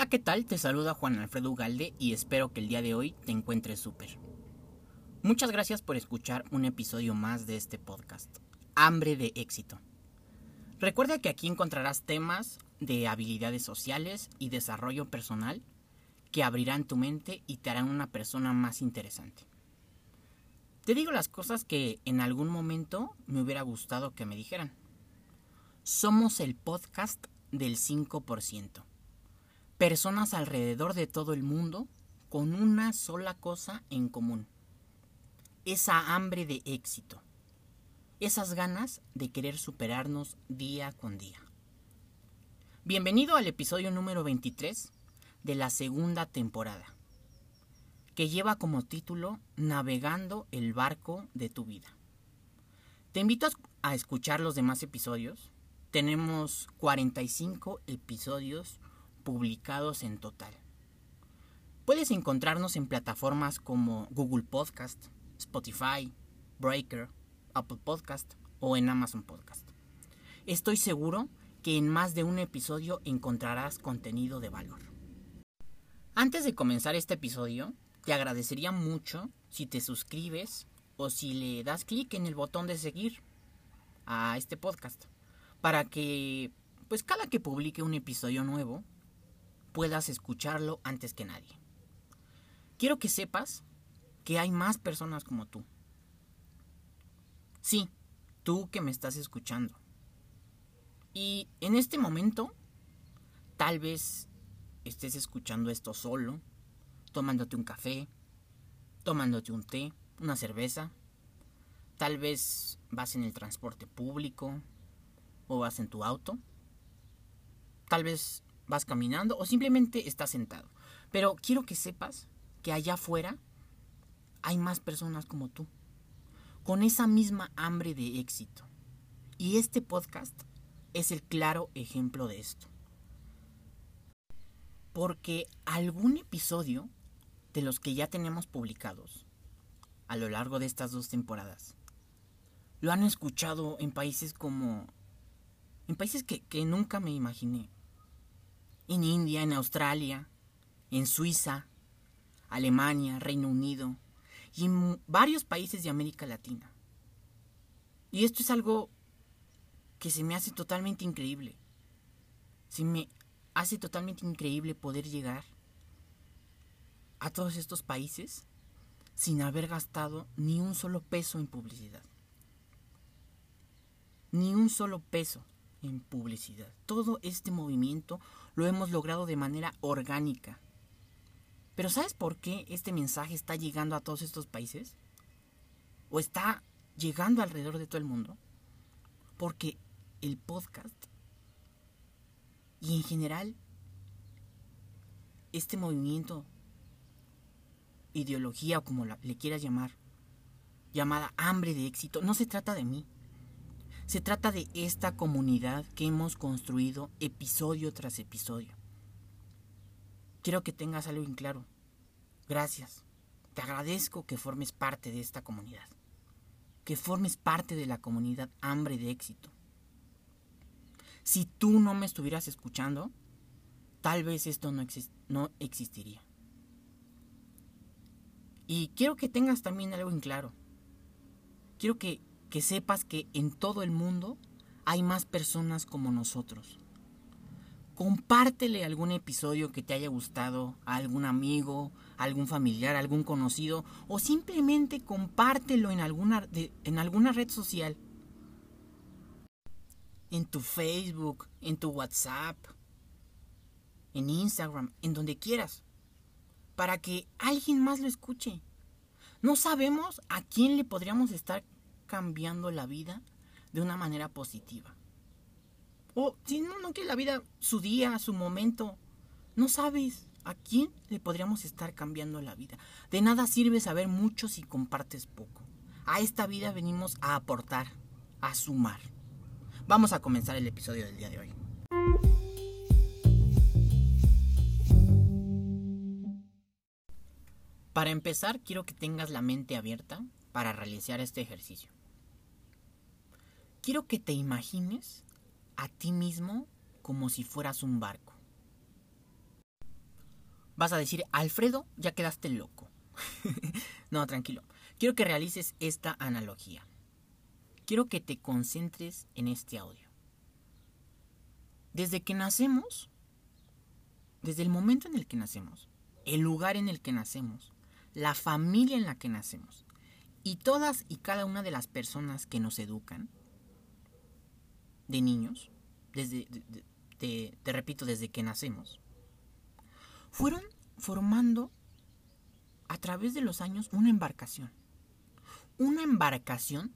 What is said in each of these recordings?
Hola, ¿qué tal? Te saluda Juan Alfredo Ugalde y espero que el día de hoy te encuentres súper. Muchas gracias por escuchar un episodio más de este podcast, Hambre de éxito. Recuerda que aquí encontrarás temas de habilidades sociales y desarrollo personal que abrirán tu mente y te harán una persona más interesante. Te digo las cosas que en algún momento me hubiera gustado que me dijeran. Somos el podcast del 5% personas alrededor de todo el mundo con una sola cosa en común. Esa hambre de éxito. Esas ganas de querer superarnos día con día. Bienvenido al episodio número 23 de la segunda temporada, que lleva como título Navegando el barco de tu vida. Te invito a escuchar los demás episodios. Tenemos 45 episodios publicados en total. Puedes encontrarnos en plataformas como Google Podcast, Spotify, Breaker, Apple Podcast o en Amazon Podcast. Estoy seguro que en más de un episodio encontrarás contenido de valor. Antes de comenzar este episodio, te agradecería mucho si te suscribes o si le das clic en el botón de seguir a este podcast para que pues cada que publique un episodio nuevo puedas escucharlo antes que nadie. Quiero que sepas que hay más personas como tú. Sí, tú que me estás escuchando. Y en este momento, tal vez estés escuchando esto solo, tomándote un café, tomándote un té, una cerveza. Tal vez vas en el transporte público o vas en tu auto. Tal vez vas caminando o simplemente estás sentado. Pero quiero que sepas que allá afuera hay más personas como tú, con esa misma hambre de éxito. Y este podcast es el claro ejemplo de esto. Porque algún episodio de los que ya tenemos publicados a lo largo de estas dos temporadas lo han escuchado en países como... en países que, que nunca me imaginé en India, en Australia, en Suiza, Alemania, Reino Unido y en varios países de América Latina. Y esto es algo que se me hace totalmente increíble. Se me hace totalmente increíble poder llegar a todos estos países sin haber gastado ni un solo peso en publicidad. Ni un solo peso en publicidad. Todo este movimiento lo hemos logrado de manera orgánica. Pero ¿sabes por qué este mensaje está llegando a todos estos países? ¿O está llegando alrededor de todo el mundo? Porque el podcast y en general este movimiento, ideología o como le quieras llamar, llamada hambre de éxito, no se trata de mí. Se trata de esta comunidad que hemos construido episodio tras episodio. Quiero que tengas algo en claro. Gracias. Te agradezco que formes parte de esta comunidad. Que formes parte de la comunidad hambre de éxito. Si tú no me estuvieras escuchando, tal vez esto no, existiría. Y quiero que tengas también algo en claro. Quiero que que sepas que en todo el mundo hay más personas como nosotros. Compártele algún episodio que te haya gustado a algún amigo, a algún familiar, a algún conocido o simplemente compártelo en alguna, en alguna red social. En tu Facebook, en tu WhatsApp, en Instagram, en donde quieras. Para que alguien más lo escuche. No sabemos a quién le podríamos estar cambiando la vida de una manera positiva. O si no, no que la vida, su día, su momento, no sabes a quién le podríamos estar cambiando la vida. De nada sirve saber mucho si compartes poco. A esta vida venimos a aportar, a sumar. Vamos a comenzar el episodio del día de hoy. Para empezar, quiero que tengas la mente abierta para realizar este ejercicio quiero que te imagines a ti mismo como si fueras un barco. Vas a decir, Alfredo, ya quedaste loco. no, tranquilo. Quiero que realices esta analogía. Quiero que te concentres en este audio. Desde que nacemos, desde el momento en el que nacemos, el lugar en el que nacemos, la familia en la que nacemos y todas y cada una de las personas que nos educan de niños, desde, te repito, desde que nacemos, fueron formando a través de los años una embarcación. Una embarcación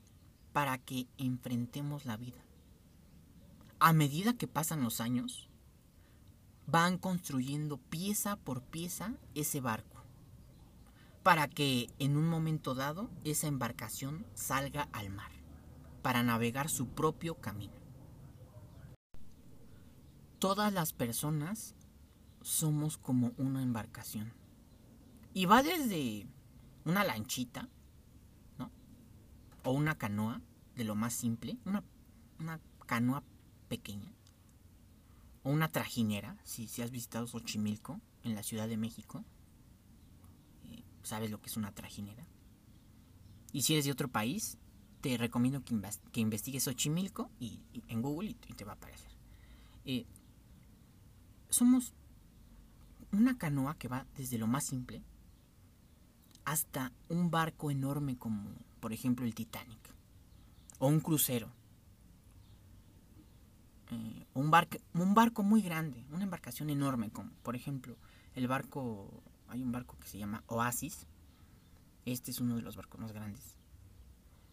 para que enfrentemos la vida. A medida que pasan los años, van construyendo pieza por pieza ese barco, para que en un momento dado esa embarcación salga al mar, para navegar su propio camino. Todas las personas somos como una embarcación. Y va desde una lanchita, ¿no? O una canoa, de lo más simple, una, canoa pequeña. O una trajinera, si, has visitado Xochimilco, en la Ciudad de México, eh, sabes lo que es una trajinera. Y si eres de otro país, te recomiendo que, investigues Xochimilco y, en Google y, te va a aparecer. Eh, somos una canoa que va desde lo más simple hasta un barco enorme como, por ejemplo, el Titanic, o un crucero, eh, un, barco, un barco muy grande, una embarcación enorme, como, por ejemplo, el barco, hay un barco que se llama Oasis, este es uno de los barcos más grandes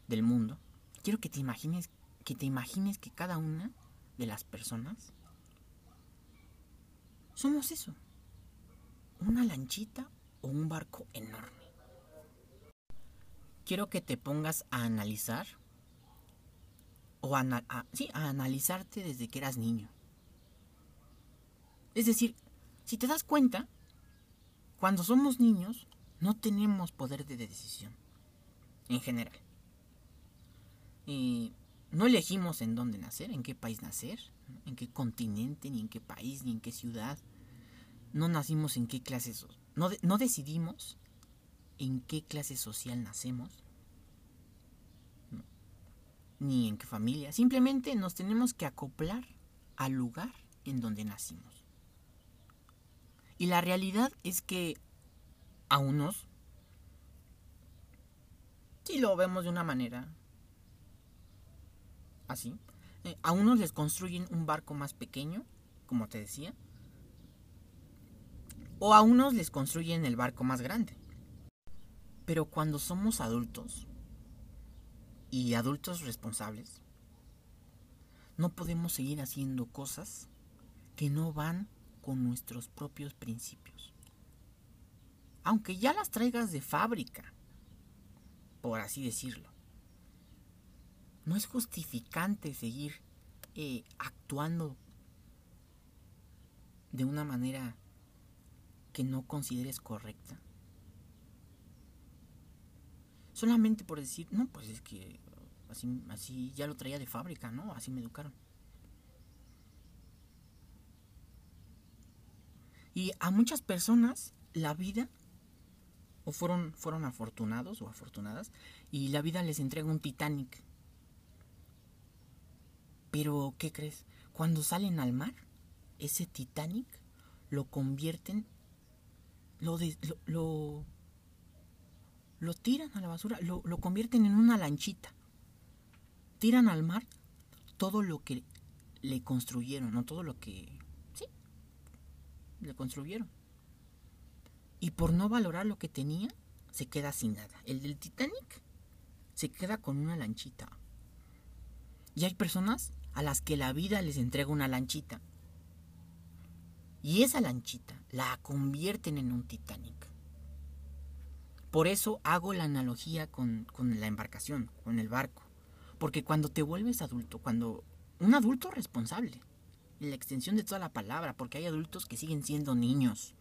del mundo. Quiero que te imagines que te imagines que cada una de las personas somos eso. Una lanchita o un barco enorme. Quiero que te pongas a analizar o a, sí, a analizarte desde que eras niño. Es decir, si te das cuenta, cuando somos niños no tenemos poder de decisión, en general. Y no elegimos en dónde nacer, en qué país nacer, en qué continente, ni en qué país, ni en qué ciudad. No nacimos en qué clase... No, no decidimos en qué clase social nacemos. Ni en qué familia. Simplemente nos tenemos que acoplar al lugar en donde nacimos. Y la realidad es que a unos, si lo vemos de una manera así. Eh, a unos les construyen un barco más pequeño, como te decía, o a unos les construyen el barco más grande. Pero cuando somos adultos, y adultos responsables, no podemos seguir haciendo cosas que no van con nuestros propios principios. Aunque ya las traigas de fábrica, por así decirlo no es justificante seguir eh, actuando de una manera que no consideres correcta. Solamente por decir, no, pues es que así, así ya lo traía de fábrica, ¿no? Así me educaron. Y a muchas personas la vida, o fueron, fueron afortunados o afortunadas, y la vida les entrega un Titanic pero, ¿qué crees? Cuando salen al mar, ese Titanic lo convierten, lo, lo, lo, tiran a la basura, lo, lo convierten en una lanchita. Tiran al mar todo lo que le construyeron, no todo lo que... Sí, le construyeron. Y por no valorar lo que tenía, se queda sin nada. El del Titanic se queda con una lanchita. Y hay personas a las que la vida les entrega una lanchita. Y esa lanchita la convierten en un Titanic. Por eso hago la analogía con, con la embarcación, con el barco. Porque cuando te vuelves adulto, cuando un adulto responsable, en la extensión de toda la palabra, porque hay adultos que siguen siendo niños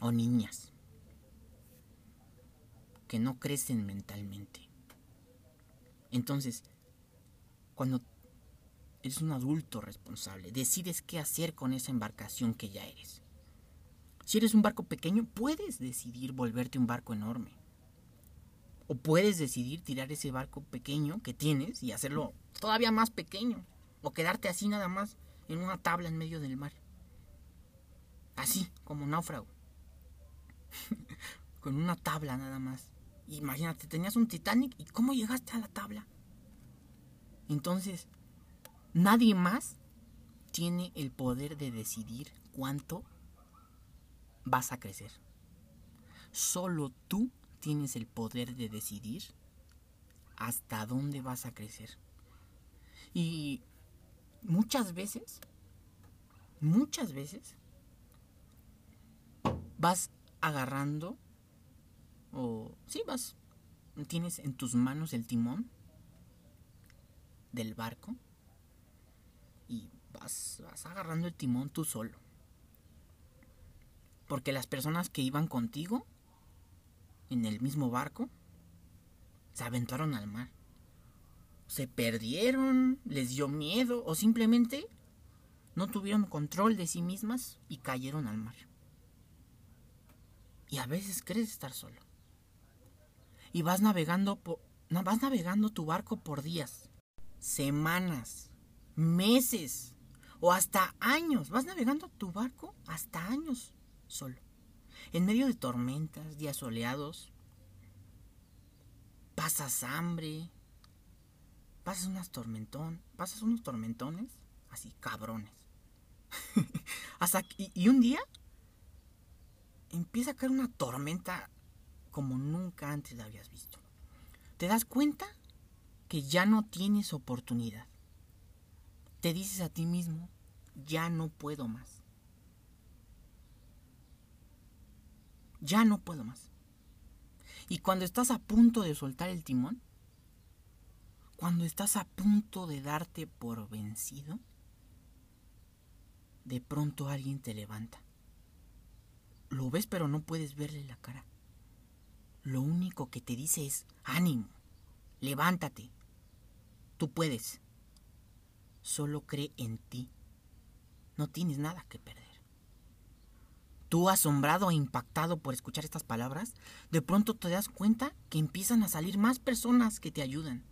o niñas, que no crecen mentalmente. Entonces, cuando eres un adulto responsable, decides qué hacer con esa embarcación que ya eres. Si eres un barco pequeño, puedes decidir volverte un barco enorme. O puedes decidir tirar ese barco pequeño que tienes y hacerlo todavía más pequeño. O quedarte así nada más en una tabla en medio del mar. Así, como náufrago. Con una tabla nada más. Imagínate, tenías un Titanic y cómo llegaste a la tabla. Entonces, nadie más tiene el poder de decidir cuánto vas a crecer. Solo tú tienes el poder de decidir hasta dónde vas a crecer. Y muchas veces, muchas veces, vas agarrando, o sí, vas, tienes en tus manos el timón del barco y vas, vas agarrando el timón tú solo. Porque las personas que iban contigo en el mismo barco se aventaron al mar. Se perdieron, les dio miedo o simplemente no tuvieron control de sí mismas y cayeron al mar. Y a veces crees estar solo. Y vas navegando vas navegando tu barco por días, semanas, meses o hasta años. Vas navegando tu barco hasta años solo. En medio de tormentas, días soleados, pasas hambre, pasas unas tormentón, pasas unos tormentones así cabrones. Hasta y un día empieza a caer una tormenta como nunca antes la habías visto. Te das cuenta que ya no tienes oportunidad. Te dices a ti mismo, ya no puedo más. Ya no puedo más. Y cuando estás a punto de soltar el timón, cuando estás a punto de darte por vencido, de pronto alguien te levanta. Lo ves pero no puedes verle la cara. Lo único que te dice es, ánimo, levántate, tú puedes. Solo cree en ti. No tienes nada que perder. Tú, asombrado e impactado por escuchar estas palabras, de pronto te das cuenta que empiezan a salir más personas que te ayudan.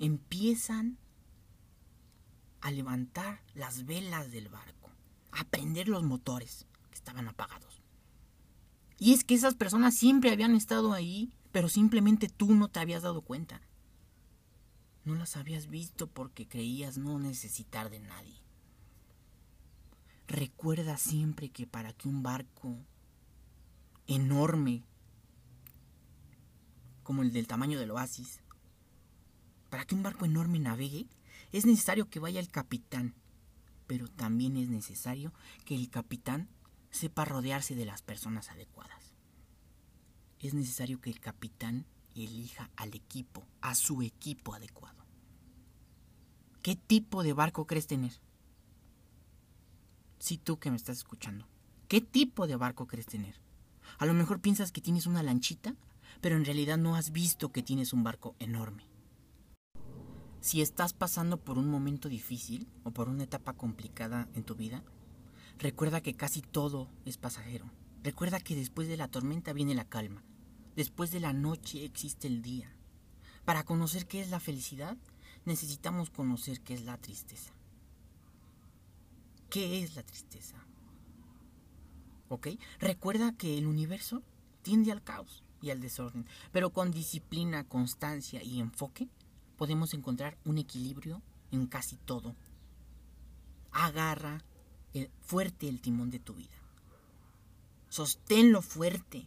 Empiezan a levantar las velas del barco, a prender los motores que estaban apagados. Y es que esas personas siempre habían estado ahí, pero simplemente tú no te habías dado cuenta. No las habías visto porque creías no necesitar de nadie. Recuerda siempre que para que un barco enorme, como el del tamaño del oasis, para que un barco enorme navegue, es necesario que vaya el capitán, pero también es necesario que el capitán sepa rodearse de las personas adecuadas. Es necesario que el capitán elija al equipo, a su equipo adecuado. ¿Qué tipo de barco crees tener? Si tú que me estás escuchando, ¿qué tipo de barco crees tener? A lo mejor piensas que tienes una lanchita, pero en realidad no has visto que tienes un barco enorme. Si estás pasando por un momento difícil o por una etapa complicada en tu vida, recuerda que casi todo es pasajero. Recuerda que después de la tormenta viene la calma. Después de la noche existe el día. Para conocer qué es la felicidad, necesitamos conocer qué es la tristeza. ¿Qué es la tristeza? ¿Ok? Recuerda que el universo tiende al caos y al desorden, pero con disciplina, constancia y enfoque podemos encontrar un equilibrio en casi todo. Agarra fuerte el timón de tu vida. Sosténlo fuerte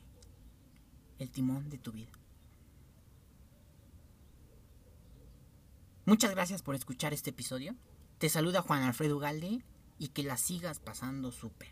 el timón de tu vida. Muchas gracias por escuchar este episodio. Te saluda Juan Alfredo Galde y que la sigas pasando súper.